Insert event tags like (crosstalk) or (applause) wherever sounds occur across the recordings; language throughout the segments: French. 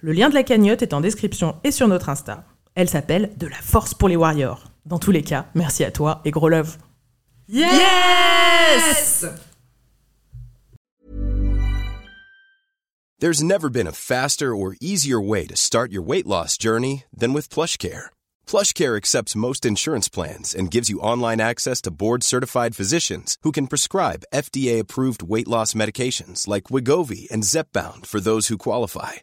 Le lien de la cagnotte est en description et sur notre Insta. Elle s'appelle De la force pour les warriors. Dans tous les cas, merci à toi et gros love. Yes! There's never been a faster or easier way to start your weight loss journey than with PlushCare. PlushCare accepts most insurance plans and gives you online access to board-certified physicians who can prescribe FDA-approved weight loss medications like Wigovi and Zepbound for those who qualify.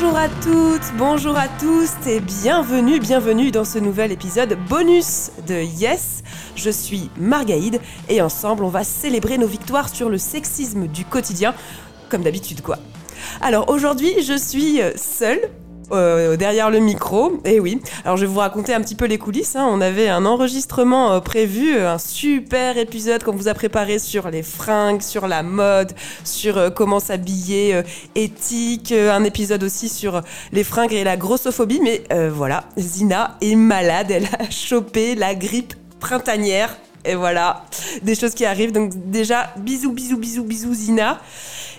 Bonjour à toutes, bonjour à tous et bienvenue, bienvenue dans ce nouvel épisode bonus de Yes. Je suis Margaïde et ensemble on va célébrer nos victoires sur le sexisme du quotidien, comme d'habitude quoi. Alors aujourd'hui je suis seule euh, derrière le micro. Et oui, alors je vais vous raconter un petit peu les coulisses. hein. On avait un enregistrement euh, prévu, euh, un super épisode qu'on vous a préparé sur les fringues, sur la mode, sur comment s'habiller, éthique, un épisode aussi sur les fringues et la grossophobie. Mais voilà, Zina est malade, elle a (laughs) chopé la grippe printanière. Et voilà, des choses qui arrivent. Donc déjà, bisous, bisous, bisous, bisous Zina.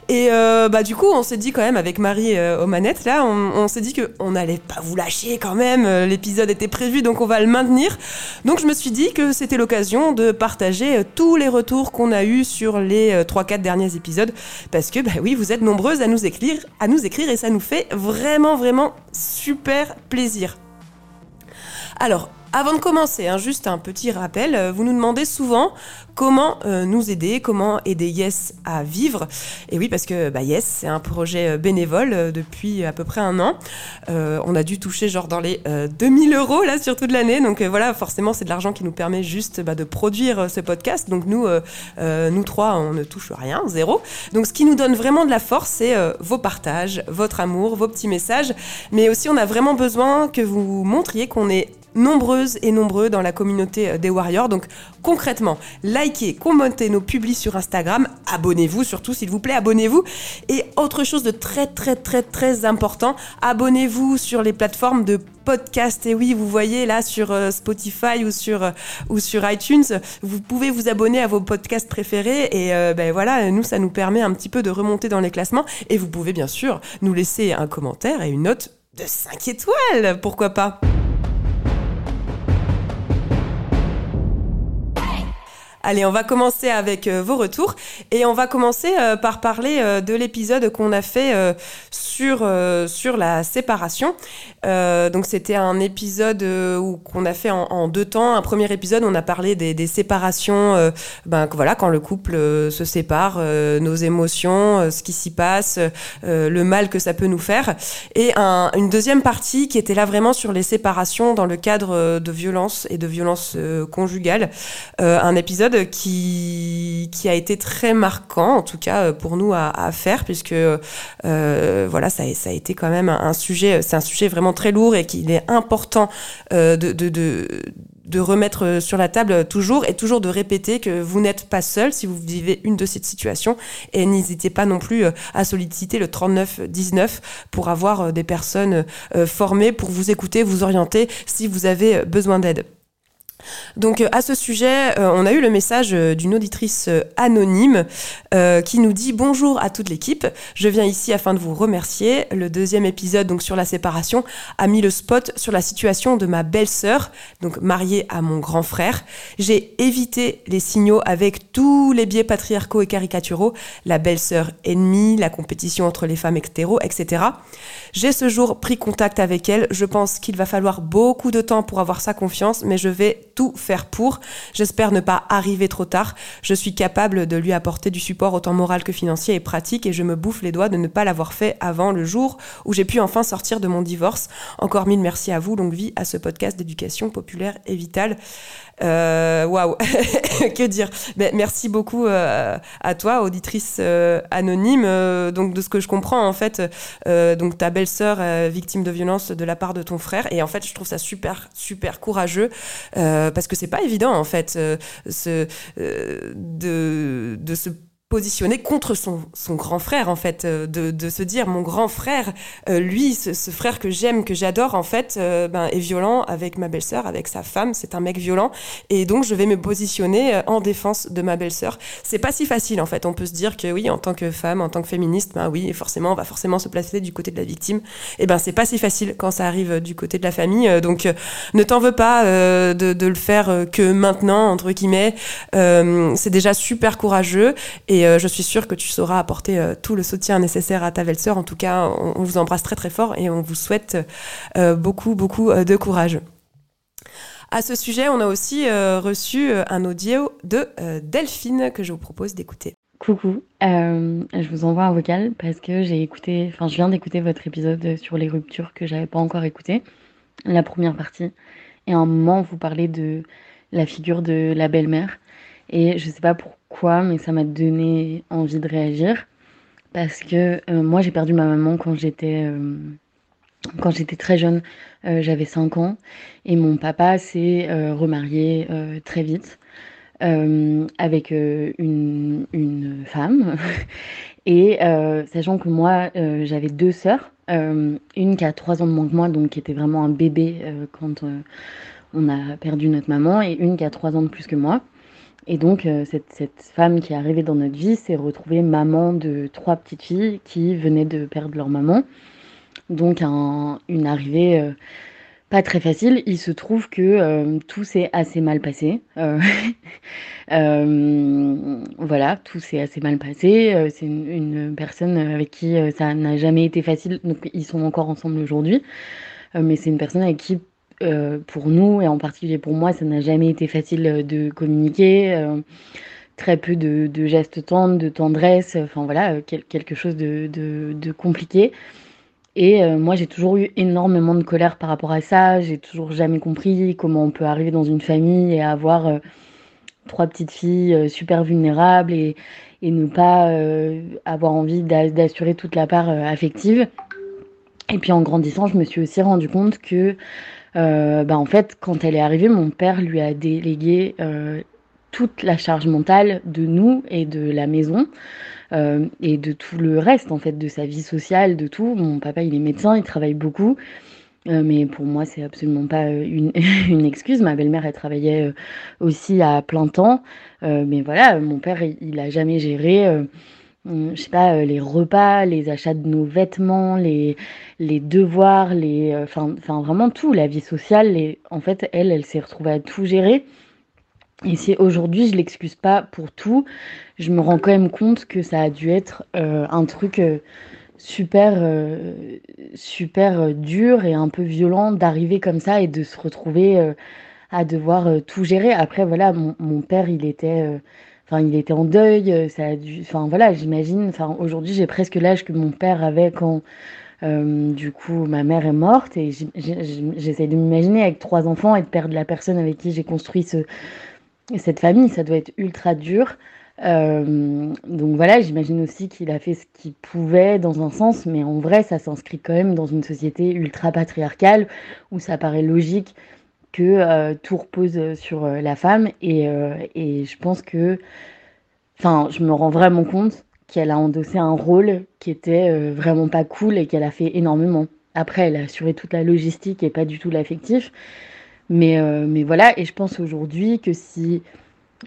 Et euh, bah du coup, on s'est dit quand même avec Marie euh, aux manettes là, on, s'est dit que on n'allait pas vous lâcher quand même. Euh, L'épisode était prévu, donc on va le maintenir. Donc je me suis dit que c'était l'occasion de partager tous les retours qu'on a eus sur les euh, 3-4 derniers épisodes, parce que bah oui, vous êtes nombreuses à nous écrire, à nous écrire, et ça nous fait vraiment vraiment super plaisir. Alors, avant de commencer, hein, juste un petit rappel, euh, vous nous demandez souvent comment euh, nous aider, comment aider Yes à vivre. Et oui, parce que bah, Yes, c'est un projet euh, bénévole depuis à peu près un an. Euh, on a dû toucher genre dans les euh, 2000 euros là sur toute l'année. Donc voilà, forcément, c'est de l'argent qui nous permet juste bah, de produire ce podcast. Donc nous, nous trois, on ne touche rien, zéro. Donc ce qui nous donne vraiment de la force, c'est vos partages, votre amour, vos petits messages. Mais aussi, on a vraiment besoin que vous montriez qu'on est nombreuses et nombreux dans la communauté euh, des Warriors. Donc concrètement, likez, commentez nos publis sur Instagram, abonnez-vous surtout s'il vous plaît, abonnez-vous. Et autre chose de très très très très important, abonnez-vous sur les plateformes de podcast. Et oui, vous voyez là sur euh, Spotify ou sur, euh, ou sur iTunes, vous pouvez vous abonner à vos podcasts préférés. Et ben voilà, nous, ça nous permet un petit peu de remonter dans les classements. Et vous pouvez bien sûr nous laisser un commentaire et une note de 5 étoiles, pourquoi pas? Allez, on va commencer avec euh, vos retours et on va commencer euh, par parler euh, de l'épisode qu'on a fait sur sur la séparation. Donc c'était un épisode où qu'on a fait en, deux temps. Un premier épisode, on a parlé des, séparations, ben voilà, quand le couple se sépare, nos émotions, ce qui s'y passe, le mal que ça peut nous faire. Et un- une deuxième partie qui était là vraiment sur les séparations dans le cadre de violences et de violences conjugales. Un épisode qui, a été très marquant, en tout cas euh, pour nous à, faire, puisque euh, voilà, ça, a- été quand même un, sujet, c'est un sujet vraiment très lourd et qu'il est important euh, de, de, de remettre sur la table toujours et toujours de répéter que vous n'êtes pas seul si vous vivez une de ces situations et n'hésitez pas non plus à solliciter le 39 19 pour avoir des personnes formées pour vous écouter, vous orienter si vous avez besoin d'aide. Donc à ce sujet, on a eu le message d'une auditrice anonyme qui nous dit bonjour à toute l'équipe. Je viens ici afin de vous remercier. Le deuxième épisode donc sur la séparation a mis le spot sur la situation de ma belle-sœur, donc mariée à mon grand frère. J'ai évité les signaux avec tous les biais patriarcaux et caricaturaux, la belle-sœur ennemie, la compétition entre les femmes hétéros, etc. J'ai ce jour pris contact avec elle. Je pense qu'il va falloir beaucoup de temps pour avoir sa confiance, mais je vais tout faire pour. J'espère ne pas arriver trop tard. Je suis capable de lui apporter du support autant moral que financier et pratique et je me bouffe les doigts de ne pas l'avoir fait avant le jour où j'ai pu enfin sortir de mon divorce. Encore mille merci à vous, longue vie à ce podcast d'éducation populaire et vitale. Euh, waouh, (laughs) que dire? Ben, Merci beaucoup euh, à toi, auditrice euh, anonyme. donc de ce que je comprends, en fait, donc ta belle-sœur victime de violence de la part de ton frère, et en fait, je trouve ça super, super courageux parce que c'est pas évident, en fait, ce, de, de se positionner contre son, son, grand frère, en fait, euh, de, de, se dire mon grand frère, euh, lui, ce, ce, frère que j'aime, que j'adore, en fait, euh, ben, est violent avec ma belle-sœur, avec sa femme, c'est un mec violent, et donc je vais me positionner en défense de ma belle-sœur. C'est pas si facile, en fait. On peut se dire que oui, en tant que femme, en tant que féministe, ben oui, forcément, on va forcément se placer du côté de la victime. Et ben, c'est pas si facile quand ça arrive du côté de la famille. Donc, ne t'en veux pas de, de, le faire que maintenant, entre guillemets. c'est déjà super courageux et et euh, je suis sûre que tu sauras apporter euh, tout le soutien nécessaire à ta belle-sœur. En tout cas, on, vous embrasse très très fort et on vous souhaite euh, beaucoup beaucoup de courage. À ce sujet, on a aussi reçu un audio de Delphine que je vous propose d'écouter. Coucou, je vous envoie un vocal parce que j'ai écouté, enfin je viens d'écouter votre épisode sur les ruptures que j'avais pas encore écouté, la première partie. Et à un moment, vous parlez de la figure de la belle-mère. Et je sais pas pourquoi quoi, mais ça m'a donné envie de réagir. Parce que euh, moi, j'ai perdu ma maman quand j'étais euh, quand j'étais très jeune. Euh, j'avais 5 ans. Et mon papa s'est remarié très vite avec une, une, femme. (laughs) et sachant que moi, j'avais deux sœurs. une qui a 3 ans de moins que moi, donc qui était vraiment un bébé quand on a perdu notre maman. Et une qui a 3 ans de plus que moi. Et donc, euh, cette, cette, femme qui est arrivée dans notre vie s'est retrouvée maman de trois petites filles qui venaient de perdre leur maman. Donc, un, une arrivée euh, pas très facile. Il se trouve que euh, tout s'est assez mal passé. (laughs) voilà, tout s'est assez mal passé. C'est une, une, personne avec qui ça n'a jamais été facile. Donc, ils sont encore ensemble aujourd'hui. mais c'est une personne avec qui euh, pour nous, et en particulier pour moi, ça n'a jamais été facile euh, de communiquer. Euh, très peu de, gestes tendres, de tendresse, enfin voilà, quelque chose de, compliqué. Et moi, j'ai toujours eu énormément de colère par rapport à ça. J'ai toujours jamais compris comment on peut arriver dans une famille et avoir trois petites filles super vulnérables et, et ne pas avoir envie d'assurer toute la part affective. Et puis en grandissant, je me suis aussi rendu compte que euh, bah, en fait, quand elle est arrivée, mon père lui a délégué euh, toute la charge mentale de nous et de la maison euh, et de tout le reste en fait de sa vie sociale, de tout. Mon papa, il est médecin, il travaille beaucoup. mais pour moi, c'est absolument pas (laughs) une, excuse. Ma belle-mère, elle travaillait aussi à plein temps. mais voilà, mon père, il, il a jamais géré je sais pas, euh, les repas, les achats de nos vêtements, les, les devoirs, les, euh, enfin, enfin vraiment tout, la vie sociale. En fait, elle, elle s'est retrouvée à tout gérer. Et si aujourd'hui je l'excuse pas pour tout, je me rends quand même compte que ça a dû être euh, un truc super, super dur et un peu violent d'arriver comme ça et de se retrouver à devoir tout gérer. Après, voilà, mon, mon père, il était Enfin, il était en deuil, euh, ça a dû, enfin voilà, j'imagine. Enfin, aujourd'hui, j'ai presque l'âge que mon père avait quand, euh, du coup, ma mère est morte et j'essaie de m'imaginer avec trois enfants et de perdre la personne avec qui j'ai construit ce, cette famille, ça doit être ultra dur. Euh, donc voilà, j'imagine aussi qu'il a fait ce qu'il pouvait dans un sens, mais en vrai, ça s'inscrit quand même dans une société ultra patriarcale où ça paraît logique que euh, tout repose sur euh, la femme. Et, euh, et je pense que, enfin, je me rends vraiment compte qu'elle a endossé un rôle qui était vraiment pas cool et qu'elle a fait énormément. Après, elle a assuré toute la logistique et pas du tout l'affectif. Mais, mais voilà, et je pense aujourd'hui que si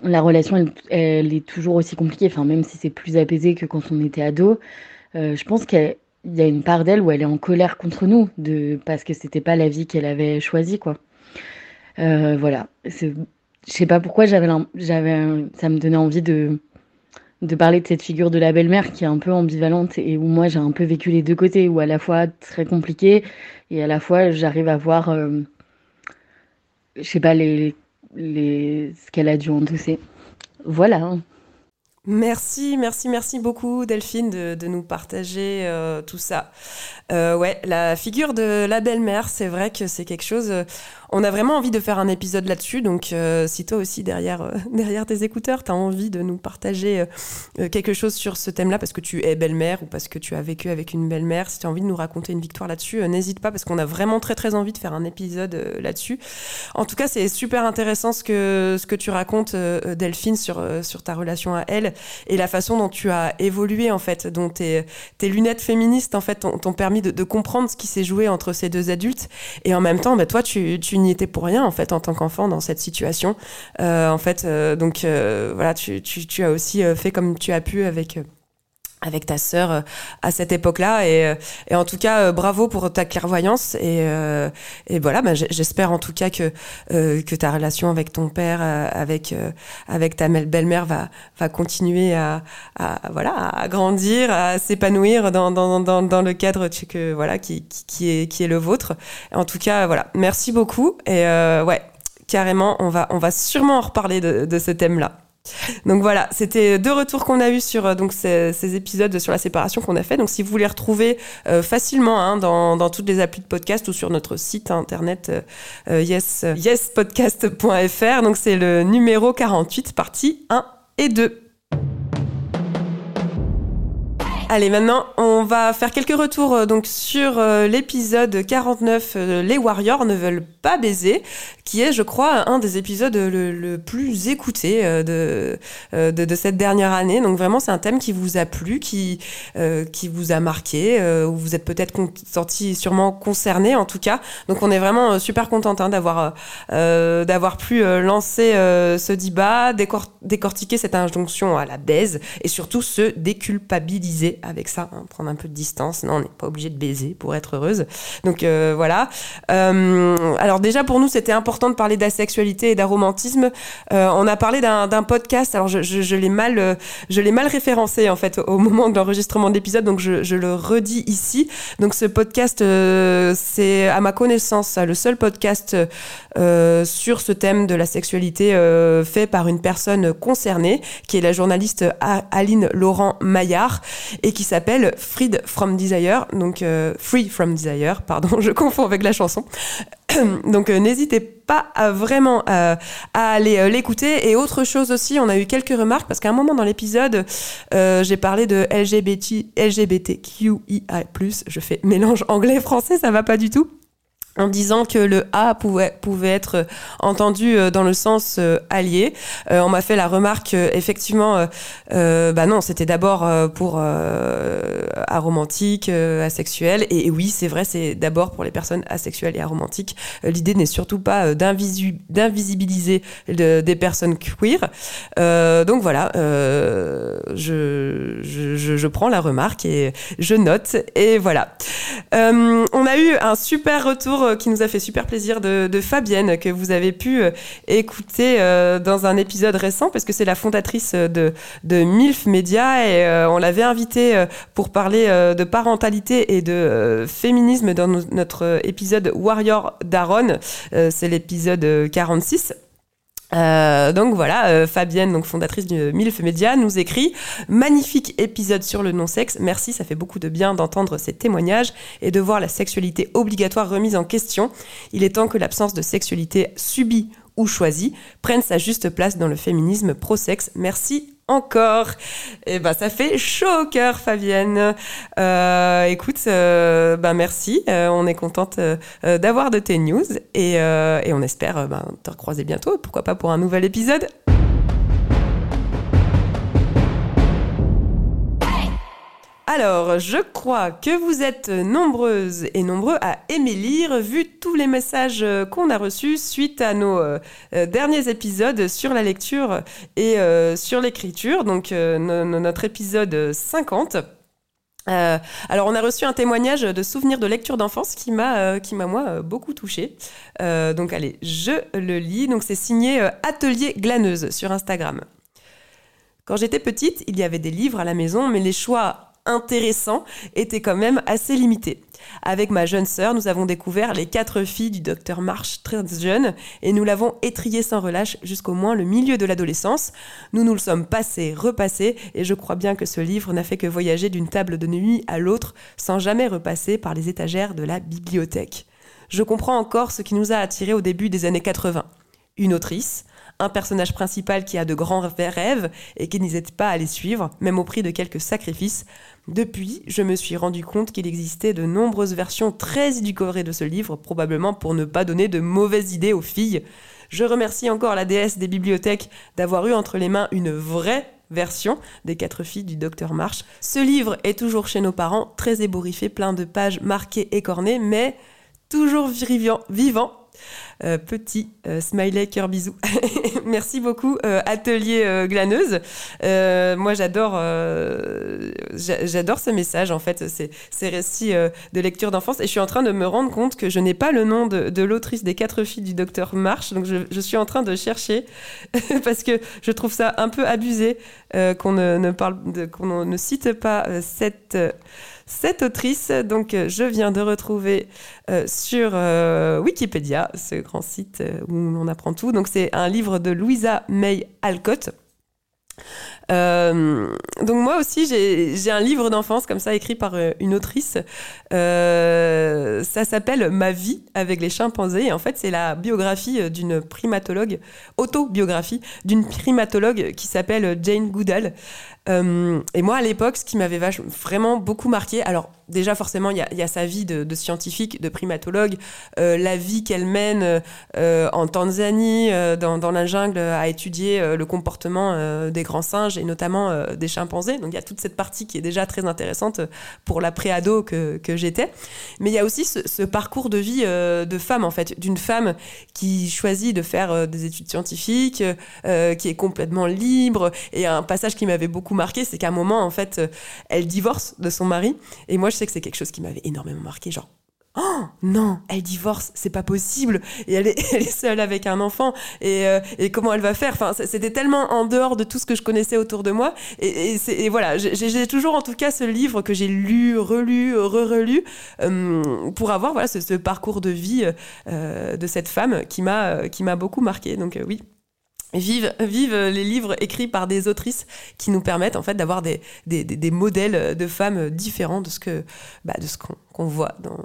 la relation, elle, est toujours aussi compliquée, enfin, même si c'est plus apaisé que quand on était ado, je pense qu'il y a une part d'elle où elle est en colère contre nous, de, parce que c'était pas la vie qu'elle avait choisie, quoi. Voilà. Je sais pas pourquoi j'avais, ça me donnait envie de, de parler de cette figure de la belle-mère qui est un peu ambivalente et où moi j'ai un peu vécu les deux côtés, où à la fois très compliqué et à la fois j'arrive à voir, euh, je sais pas, les, les, ce qu'elle a dû endosser. Voilà. Merci, merci, merci beaucoup Delphine de, de nous partager euh, tout ça. Euh, ouais, la figure de la belle-mère, c'est vrai que c'est quelque chose. Euh, on a vraiment envie de faire un épisode là-dessus. Donc, euh, si toi aussi derrière (laughs) derrière tes écouteurs, tu as envie de nous partager quelque chose sur ce thème-là, parce que tu es belle-mère ou parce que tu as vécu avec une belle-mère, si tu as envie de nous raconter une victoire là-dessus, n'hésite pas, parce qu'on a vraiment très très envie de faire un épisode là-dessus. En tout cas, c'est super intéressant ce que ce que tu racontes, Delphine, sur sur ta relation à elle et la façon dont tu as évolué en fait, dont tes tes lunettes féministes en fait t'ont permis de, comprendre ce qui s'est joué entre ces deux adultes. Et en même temps, bah, toi, tu, n'y pour rien, en fait, en tant qu'enfant dans cette situation. Euh, en fait, euh, donc euh, voilà, tu, as aussi fait comme tu as pu avec avec ta sœur euh, à cette époque-là. Et, euh, et, en tout cas euh, bravo pour ta clairvoyance. Et, et voilà bah, j'espère en tout cas que que ta relation avec ton père avec avec ta belle-mère va va continuer à, à, voilà à grandir à s'épanouir dans, dans, dans, dans le cadre que voilà qui, qui est qui est le vôtre. En tout cas voilà merci beaucoup. Et ouais carrément on va on va sûrement en reparler de, de ce thème là donc voilà, c'était deux retours qu'on a eu sur euh, ces, épisodes sur la séparation qu'on a fait. Donc si vous voulez retrouver euh, facilement hein, dans, toutes les applis de podcast ou sur notre site internet euh, yes, yespodcast.fr. Donc c'est le numéro 48, partie 1 et 2. Allez, maintenant, on va faire quelques retours donc sur l'épisode 49, euh, Les Warriors ne veulent pas baiser, qui est, je crois, un des épisodes le, plus écouté de, de, cette dernière année. Donc vraiment, c'est un thème qui vous a plu, qui, qui vous a marqué, où vous êtes peut-être sorti sûrement concerné en tout cas. Donc on est vraiment super contente hein, d'avoir d'avoir pu lancer ce débat, décortiquer cette injonction à la baise et surtout se déculpabiliser avec ça, hein, prendre un peu de distance. Non, on n'est pas obligé de baiser pour être heureuse. Donc euh, voilà. Euh, alors déjà pour nous, c'était important de parler d'asexualité et d'aromantisme. Euh, on a parlé d'un podcast. Alors je, l'ai mal, je l'ai mal référencé en fait au moment de l'enregistrement de l'épisode, donc je, le redis ici. Donc ce podcast, c'est à ma connaissance le seul podcast sur ce thème de la sexualité fait par une personne concernée, qui est la journaliste Aline Laurent Maillard et qui s'appelle Freed from Desire, donc euh, Free from Desire, pardon, (laughs) je confonds avec la chanson. (coughs) donc euh, n'hésitez pas à vraiment euh, à aller l'écouter. Et autre chose aussi, on a eu quelques remarques parce qu'à un moment dans l'épisode, j'ai parlé de LGBT, LGBTQIA+. Je fais mélange anglais-français, ça va pas du tout en disant que le A pouvait, pouvait être entendu euh, dans le sens euh, allié. Euh, on m'a fait la remarque, effectivement, bah non, c'était d'abord pour aromantique, asexuel. Et, oui, c'est vrai, c'est d'abord pour les personnes asexuelles et aromantiques. L'idée n'est surtout pas d'invisibiliser des personnes queer. donc voilà, je, je, je, prends la remarque et je note. Et voilà. on a eu un super retour euh, qui nous a fait super plaisir de, Fabienne, que vous avez pu euh, écouter euh, dans un épisode récent, parce que c'est la fondatrice de, de MILF Media et on l'avait invitée pour parler de parentalité et de féminisme dans notre épisode Warrior Daron. c'est l'épisode 46. Euh, donc voilà, euh, Fabienne, donc fondatrice du MILF Media, nous écrit magnifique épisode sur le non-sexe. Merci, ça fait beaucoup de bien d'entendre ces témoignages et de voir la sexualité obligatoire remise en question. Il est temps que l'absence de sexualité subie ou choisie prenne sa juste place dans le féminisme pro-sexe. Merci encore. Et eh ben ça fait chaud au cœur, Fabienne. Euh, écoute, euh, ben merci. Euh, on est contente d'avoir de tes news et, on espère ben, te recroiser bientôt. Pourquoi pas pour un nouvel épisode. Alors, je crois que vous êtes nombreuses et nombreux à aimer lire, vu tous les messages euh, qu'on a reçus suite à nos euh, euh, derniers épisodes sur la lecture et sur l'écriture, donc notre épisode 50. alors on a reçu un témoignage de souvenirs de lecture d'enfance qui m'a moi beaucoup touché. donc allez, je le lis. Donc c'est signé Atelier glaneuse sur Instagram. Quand j'étais petite, il y avait des livres à la maison, mais les choix intéressant était quand même assez limité. Avec ma jeune sœur, nous avons découvert Les quatre filles du docteur March très jeune et nous l'avons étrié sans relâche jusqu'au moins le milieu de l'adolescence. Nous nous le sommes passés, repassés et je crois bien que ce livre n'a fait que voyager d'une table de nuit à l'autre sans jamais repasser par les étagères de la bibliothèque. Je comprends encore ce qui nous a attirés au début des années 80. Une autrice, un personnage principal qui a de grands rêves et qui n'hésite pas à les suivre, même au prix de quelques sacrifices. Depuis, je me suis rendu compte qu'il existait de nombreuses versions très édulcorées de ce livre, probablement pour ne pas donner de mauvaises idées aux filles. Je remercie encore la déesse des bibliothèques d'avoir eu entre les mains une vraie version des quatre filles du docteur March. Ce livre est toujours chez nos parents, très ébouriffé, plein de pages marquées et cornées, mais toujours vivant euh, petit euh, smiley cœur bisou. (laughs) Merci beaucoup euh, Atelier glaneuse. moi j'adore j'adore ce message en fait, ces, ces récits de lecture d'enfance et je suis en train de me rendre compte que je n'ai pas le nom de, l'autrice des quatre filles du docteur March, donc je, suis en train de chercher (laughs) parce que je trouve ça un peu abusé qu'on ne, parle qu'on ne cite pas cette cette autrice. Donc, euh, je viens de retrouver euh, sur euh, Wikipédia, ce grand site où on apprend tout. Donc, c'est un livre de Louisa May Alcott. donc moi aussi j'ai un livre d'enfance comme ça écrit par une autrice. ça s'appelle Ma vie avec les chimpanzés. En fait c'est la biographie d'une primatologue, autobiographie d'une primatologue qui s'appelle Jane Goodall. Euh, et moi, à l'époque, ce qui m'avait vraiment beaucoup marqué, alors déjà forcément, il y a, sa vie de, scientifique, de primatologue, euh, la vie qu'elle mène euh, en Tanzanie, dans, la jungle, à étudier le comportement des grands singes et notamment des chimpanzés. Donc il y a toute cette partie qui est déjà très intéressante pour la préado que, j'étais. Mais il y a aussi ce, ce parcours de vie de femme, en fait, d'une femme qui choisit de faire des études scientifiques, qui est complètement libre. Et un passage qui m'avait beaucoup marqué, c'est qu'à un moment, en fait, euh, elle divorce de son mari. Et moi, je sais que c'est quelque chose qui m'avait énormément marqué. Genre, oh non, elle divorce, c'est pas possible. Et elle est, (laughs) seule avec un enfant. Et, euh, comment elle va faire? Enfin, c'était tellement en dehors de tout ce que je connaissais autour de moi. Et, et, voilà, j'ai toujours en tout cas ce livre que j'ai lu, relu, re-relu euh, pour avoir voilà ce, parcours de vie de cette femme qui m'a qui m'a beaucoup marqué. Donc oui, Vive, vive les livres écrits par des autrices qui nous permettent en fait d'avoir des, des, des, modèles de femmes différents de ce que bah, de ce qu'on voit dans,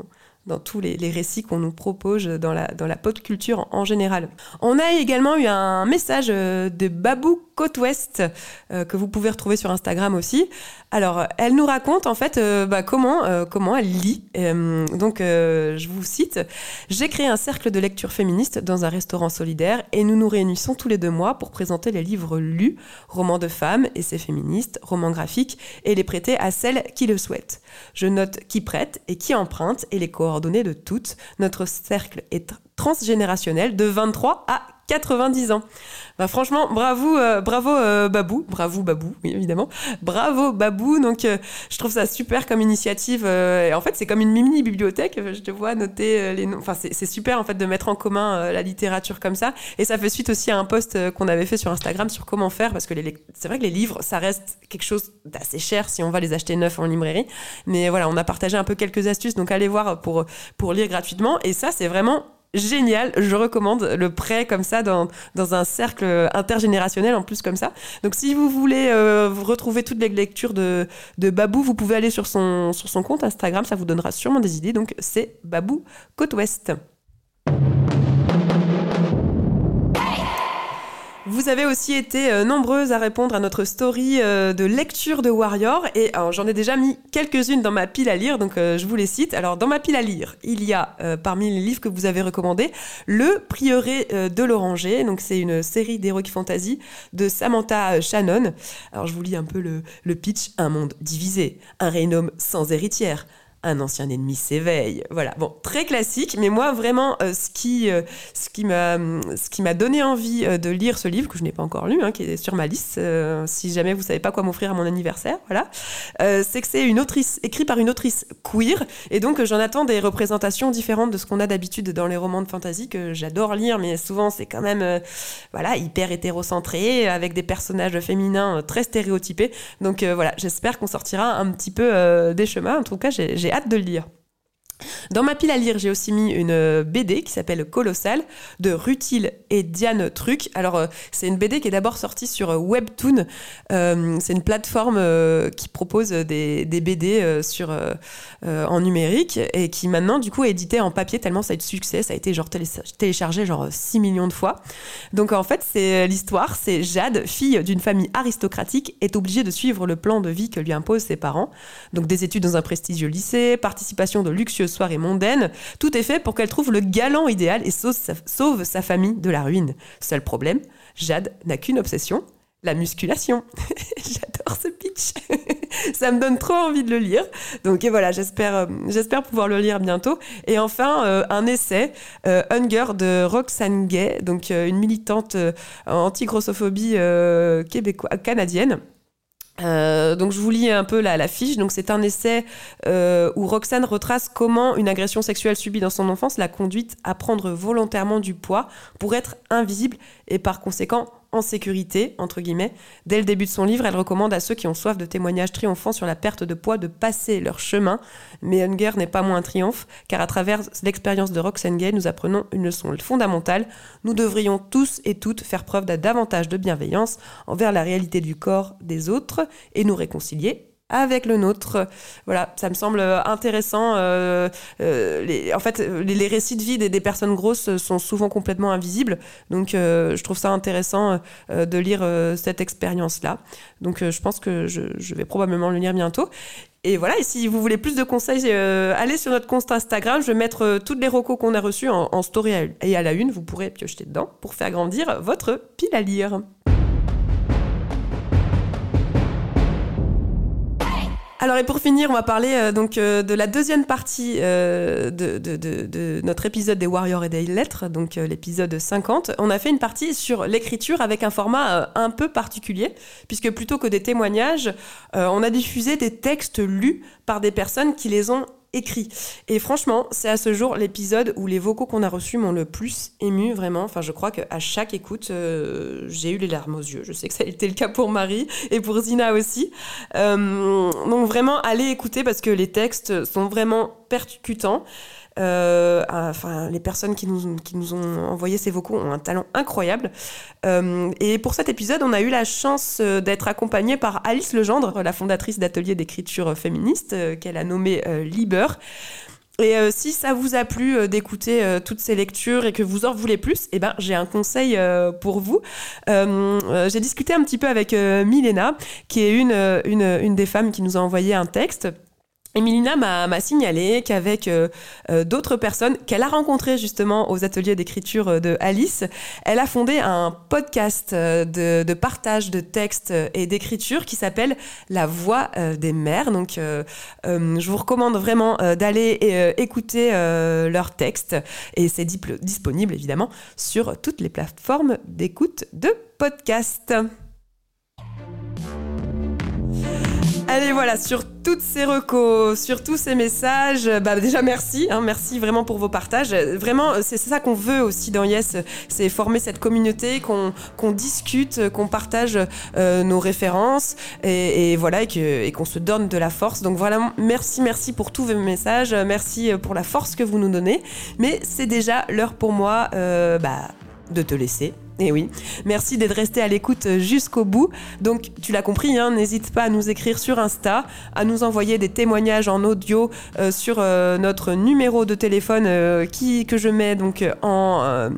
dans tous les, récits qu'on nous propose dans la, dans la pop culture en, général. On a également eu un message euh, de Babou Côte Ouest euh, que vous pouvez retrouver sur Instagram aussi. Alors, elle nous raconte en fait euh, bah, comment, comment elle lit. donc, je vous cite J'ai créé un cercle de lecture féministe dans un restaurant solidaire et nous nous réunissons tous les deux mois pour présenter les livres lus, romans de femmes, essais féministes, romans graphiques et les prêter à celles qui le souhaitent. Je note qui prête et qui emprunte et les coordonnées de toutes. Notre cercle est transgénérationnel de 23 à 90 ans. Bah, franchement, bravo, euh, bravo euh, Babou, bravo Babou, oui évidemment, bravo Babou. Donc, euh, je trouve ça super comme initiative. et en fait, c'est comme une mini bibliothèque. Je te vois noter les noms. Enfin, c'est super en fait de mettre en commun la littérature comme ça. Et ça fait suite aussi à un post qu'on avait fait sur Instagram sur comment faire, parce que c'est vrai que les livres, ça reste quelque chose d'assez cher si on va les acheter neufs en librairie. Mais voilà, on a partagé un peu quelques astuces. Donc, allez voir pour pour lire gratuitement. Et ça, c'est vraiment génial. Je recommande le prêt comme ça dans, dans un cercle intergénérationnel en plus comme ça. Donc si vous voulez euh, retrouver toutes les lectures de, de Babou, vous pouvez aller sur son, sur son compte Instagram, ça vous donnera sûrement des idées. Donc c'est Babou Côte Ouest. Vous avez aussi été euh, nombreuses à répondre à notre story euh, de lecture de Warrior et j'en ai déjà mis quelques-unes dans ma pile à lire, donc euh, je vous les cite. Alors dans ma pile à lire, il y a parmi les livres que vous avez recommandés Le Prieuré de l'Oranger, donc c'est une série d'heroic fantasy de Samantha Shannon. Alors je vous lis un peu le, pitch. Un monde divisé, un règne sans héritière, un ancien ennemi s'éveille. Voilà, bon, très classique, mais moi vraiment, euh, ce qui, euh, ce qui m'a, donné envie euh, de lire ce livre que je n'ai pas encore lu, hein, qui est sur ma liste, si jamais vous savez pas quoi m'offrir à mon anniversaire, voilà, c'est que c'est une autrice écrit par une autrice queer, et donc j'en attends des représentations différentes de ce qu'on a d'habitude dans les romans de fantasy que j'adore lire, mais souvent c'est quand même, voilà, hyper hétérocentré avec des personnages féminins très stéréotypés. Donc voilà, j'espère qu'on sortira un petit peu des chemins. En tout cas, j'ai hâte de lire. Dans ma pile à lire, j'ai aussi mis une euh, BD qui s'appelle Colossal de Rutil et Diane Truc. Alors, euh, c'est une BD qui est d'abord sortie sur euh, Webtoon. c'est une plateforme qui propose des, BD sur, en numérique et qui maintenant, du coup, est éditée en papier tellement ça a eu de succès. Ça a été genre téléchargé genre 6 millions de fois. Donc, en fait, c'est l'histoire. C'est Jade, fille d'une famille aristocratique, est obligée de suivre le plan de vie que lui imposent ses parents. Donc, des études dans un prestigieux lycée, participation de luxueux soirée mondaine, tout est fait pour qu'elle trouve le galant idéal et sauve sa, famille de la ruine. Seul problème, Jade n'a qu'une obsession, la musculation. (laughs) J'adore ce pitch. (laughs) ça me donne trop envie de le lire. Donc voilà, j'espère, euh, j'espère pouvoir le lire bientôt. Et enfin, euh, un essai, euh, Hunger de Roxane Gay, donc une militante anti-grossophobie canadienne. Euh, donc je vous lis un peu la, fiche. Donc c'est un essai euh, où Roxane retrace comment une agression sexuelle subie dans son enfance l'a conduite à prendre volontairement du poids pour être invisible et par conséquent en sécurité, entre guillemets. Dès le début de son livre, elle recommande à ceux qui ont soif de témoignages triomphants sur la perte de poids de passer leur chemin. Mais Hunger n'est pas moins un triomphe, car à travers l'expérience de Roxane Gay, nous apprenons une leçon fondamentale. Nous devrions tous et toutes faire preuve d'un davantage de bienveillance envers la réalité du corps des autres et nous réconcilier avec le nôtre. Voilà, ça me semble intéressant. Euh, euh, les, en fait, les, récits de vie des, personnes grosses sont souvent complètement invisibles, donc euh, je trouve ça intéressant de lire cette expérience-là. Donc je pense que je, vais probablement le lire bientôt. Et voilà, et si vous voulez plus de conseils, allez sur notre compte Instagram. Je vais mettre toutes les recos qu'on a reçus en, en story et à la une. Vous pourrez piocher dedans pour faire grandir votre pile à lire. Alors et pour finir, on va parler euh, donc euh, de la deuxième partie euh, de, de, de, de, notre épisode des Warriors et des Lettres, donc l'épisode 50. On a fait une partie sur l'écriture avec un format un peu particulier, puisque plutôt que des témoignages, on a diffusé des textes lus par des personnes qui les ont écrit. Et franchement, c'est à ce jour l'épisode où les vocaux qu'on a reçus m'ont le plus ému, vraiment. Enfin, je crois qu'à chaque écoute, euh, j'ai eu les larmes aux yeux. Je sais que ça a été le cas pour Marie et pour Zina aussi. Euh, donc vraiment, allez écouter parce que les textes sont vraiment percutants. Euh, enfin, les personnes qui nous, qui nous ont envoyé ces vocaux ont un talent incroyable. Euh, et pour cet épisode, on a eu la chance euh, d'être accompagné par Alice Legendre, la fondatrice d'ateliers d'écriture féministe, qu'elle a nommé Liber. Et si ça vous a plu d'écouter toutes ces lectures et que vous en voulez plus, eh ben j'ai un conseil pour vous. j'ai discuté un petit peu avec Milena, qui est une, une, une des femmes qui nous a envoyé un texte Emilina m'a signalé qu'avec euh, euh, d'autres personnes qu'elle a rencontrées justement aux ateliers d'écriture de Alice, elle a fondé un podcast euh, de, partage de textes et d'écriture qui s'appelle La Voix des mères. Donc, je vous recommande vraiment d'aller écouter leurs textes et c'est disponible évidemment sur toutes les plateformes d'écoute de podcast. Allez, voilà, sur toutes ces recos, sur tous ces messages, bah déjà merci, hein, merci vraiment pour vos partages. Vraiment, c'est ça qu'on veut aussi dans Yes, c'est former cette communauté, qu'on discute, qu'on partage euh, nos références et, voilà, et qu'on se donne de la force. Donc voilà, merci, merci pour tous vos messages, merci pour la force que vous nous donnez. Mais c'est déjà l'heure pour moi, euh, bah de te laisser. Et oui, merci d'être resté à l'écoute jusqu'au bout. Donc, tu l'as compris, hein, n'hésite pas à nous écrire sur Insta, à nous envoyer des témoignages en audio euh, sur euh, notre numéro de téléphone euh, que je mets donc en,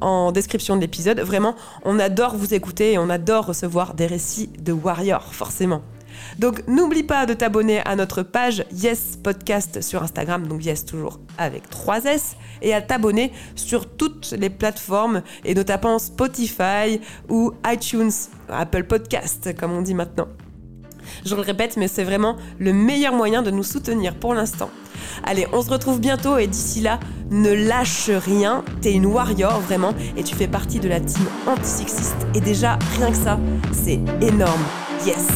en description de l'épisode. Vraiment, on adore vous écouter et on adore recevoir des récits de warriors, forcément. Donc n'oublie pas de t'abonner à notre page Yes Podcast sur Instagram, donc Yes toujours avec 3 S, et à t'abonner sur toutes les plateformes et notamment Spotify ou iTunes, Apple Podcast comme on dit maintenant. Je le répète, mais c'est vraiment le meilleur moyen de nous soutenir pour l'instant. Allez, on se retrouve bientôt et d'ici là, ne lâche rien. T'es une warrior vraiment et tu fais partie de la team antisexiste. Et déjà, rien que ça, c'est énorme. Yes